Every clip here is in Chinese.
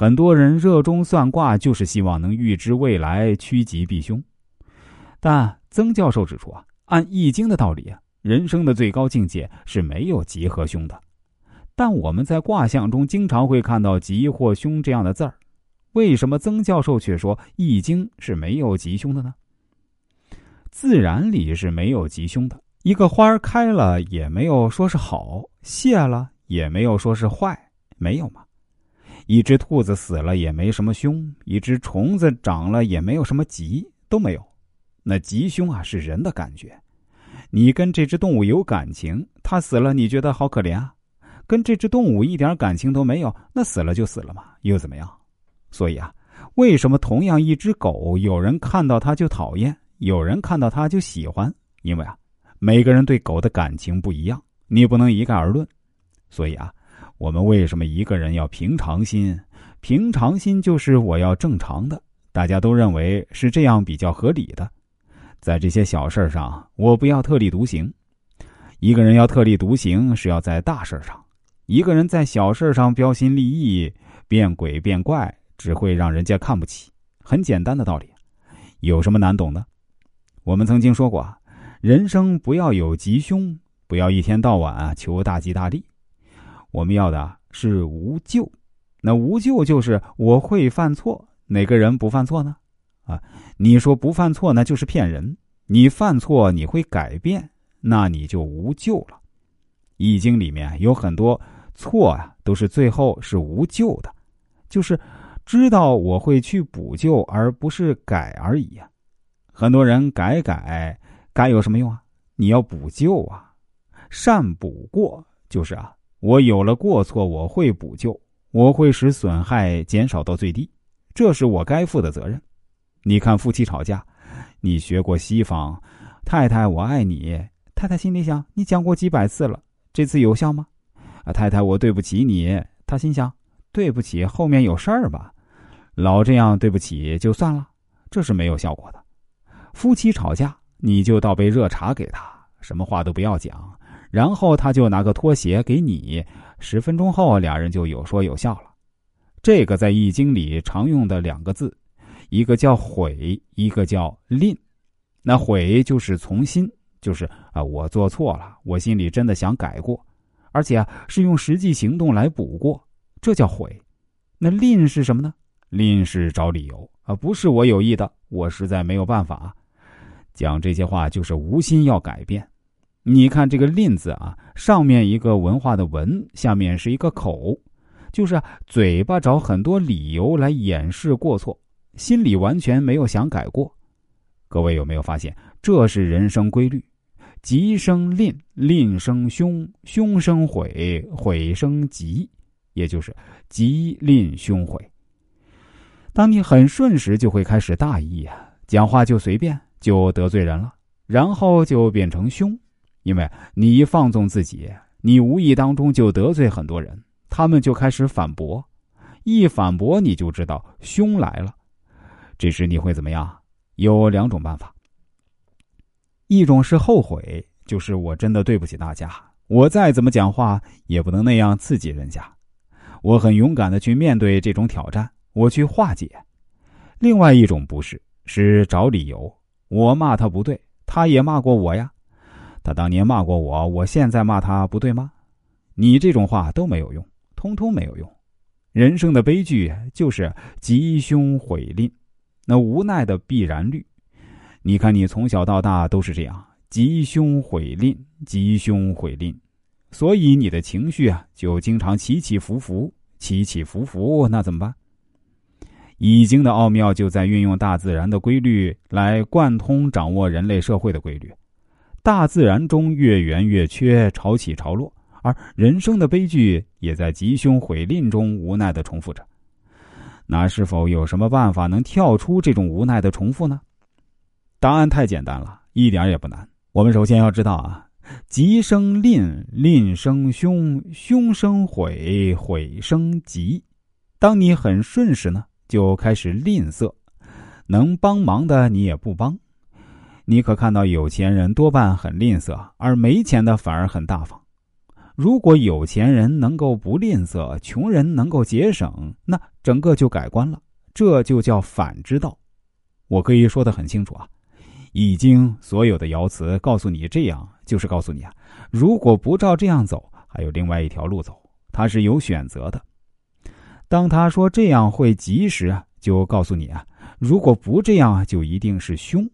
很多人热衷算卦，就是希望能预知未来，趋吉避凶。但曾教授指出啊，按《易经》的道理啊，人生的最高境界是没有吉和凶的。但我们在卦象中经常会看到吉或凶这样的字儿，为什么曾教授却说《易经》是没有吉凶的呢？自然里是没有吉凶的，一个花开了也没有说是好，谢了也没有说是坏，没有吗？一只兔子死了也没什么凶，一只虫子长了也没有什么吉，都没有。那吉凶啊是人的感觉，你跟这只动物有感情，它死了你觉得好可怜啊。跟这只动物一点感情都没有，那死了就死了嘛，又怎么样？所以啊，为什么同样一只狗，有人看到它就讨厌，有人看到它就喜欢？因为啊，每个人对狗的感情不一样，你不能一概而论。所以啊，我们为什么一个人要平常心？平常心就是我要正常的，大家都认为是这样比较合理的。在这些小事上，我不要特立独行。一个人要特立独行，是要在大事上。一个人在小事上标新立异、变鬼变怪，只会让人家看不起。很简单的道理，有什么难懂的？我们曾经说过，人生不要有吉凶，不要一天到晚求大吉大利。我们要的是无咎。那无咎就是我会犯错，哪个人不犯错呢？啊，你说不犯错那就是骗人。你犯错你会改变，那你就无咎了。易经里面有很多。错啊，都是最后是无救的，就是知道我会去补救，而不是改而已啊。很多人改改改有什么用啊？你要补救啊，善补过就是啊。我有了过错，我会补救，我会使损害减少到最低，这是我该负的责任。你看夫妻吵架，你学过西方，太太我爱你，太太心里想你讲过几百次了，这次有效吗？啊，太太，我对不起你。他心想，对不起，后面有事儿吧？老这样对不起就算了，这是没有效果的。夫妻吵架，你就倒杯热茶给他，什么话都不要讲，然后他就拿个拖鞋给你，十分钟后俩人就有说有笑了。这个在《易经》里常用的两个字，一个叫悔，一个叫吝。那悔就是从心，就是啊，我做错了，我心里真的想改过。而且啊，是用实际行动来补过，这叫悔。那吝是什么呢？吝是找理由啊，不是我有意的，我实在没有办法。讲这些话就是无心要改变。你看这个“吝”字啊，上面一个文化的“文”，下面是一个口，就是嘴巴找很多理由来掩饰过错，心里完全没有想改过。各位有没有发现，这是人生规律？吉生吝，吝生凶，凶生悔，悔生吉，也就是吉吝凶悔。当你很顺时，就会开始大意啊，讲话就随便，就得罪人了，然后就变成凶，因为你一放纵自己，你无意当中就得罪很多人，他们就开始反驳，一反驳你就知道凶来了，这时你会怎么样？有两种办法。一种是后悔，就是我真的对不起大家，我再怎么讲话也不能那样刺激人家，我很勇敢的去面对这种挑战，我去化解。另外一种不是，是找理由，我骂他不对，他也骂过我呀，他当年骂过我，我现在骂他不对吗？你这种话都没有用，通通没有用。人生的悲剧就是吉凶毁吝，那无奈的必然律。你看，你从小到大都是这样，吉凶毁吝，吉凶毁吝，所以你的情绪啊，就经常起起伏伏，起起伏伏。那怎么办？易经的奥妙就在运用大自然的规律来贯通掌握人类社会的规律。大自然中月圆月缺，潮起潮落，而人生的悲剧也在吉凶毁吝中无奈的重复着。那是否有什么办法能跳出这种无奈的重复呢？答案太简单了，一点也不难。我们首先要知道啊，吉生吝，吝生凶，凶生悔，悔生吉。当你很顺时呢，就开始吝啬，能帮忙的你也不帮。你可看到有钱人多半很吝啬，而没钱的反而很大方。如果有钱人能够不吝啬，穷人能够节省，那整个就改观了。这就叫反之道。我可以说的很清楚啊，《易经》所有的爻辞告诉你这样，就是告诉你啊，如果不照这样走，还有另外一条路走，它是有选择的。当他说这样会吉时，就告诉你啊，如果不这样，就一定是凶。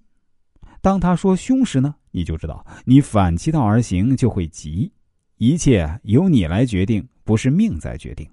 当他说凶时呢，你就知道你反其道而行就会急。一切由你来决定，不是命在决定。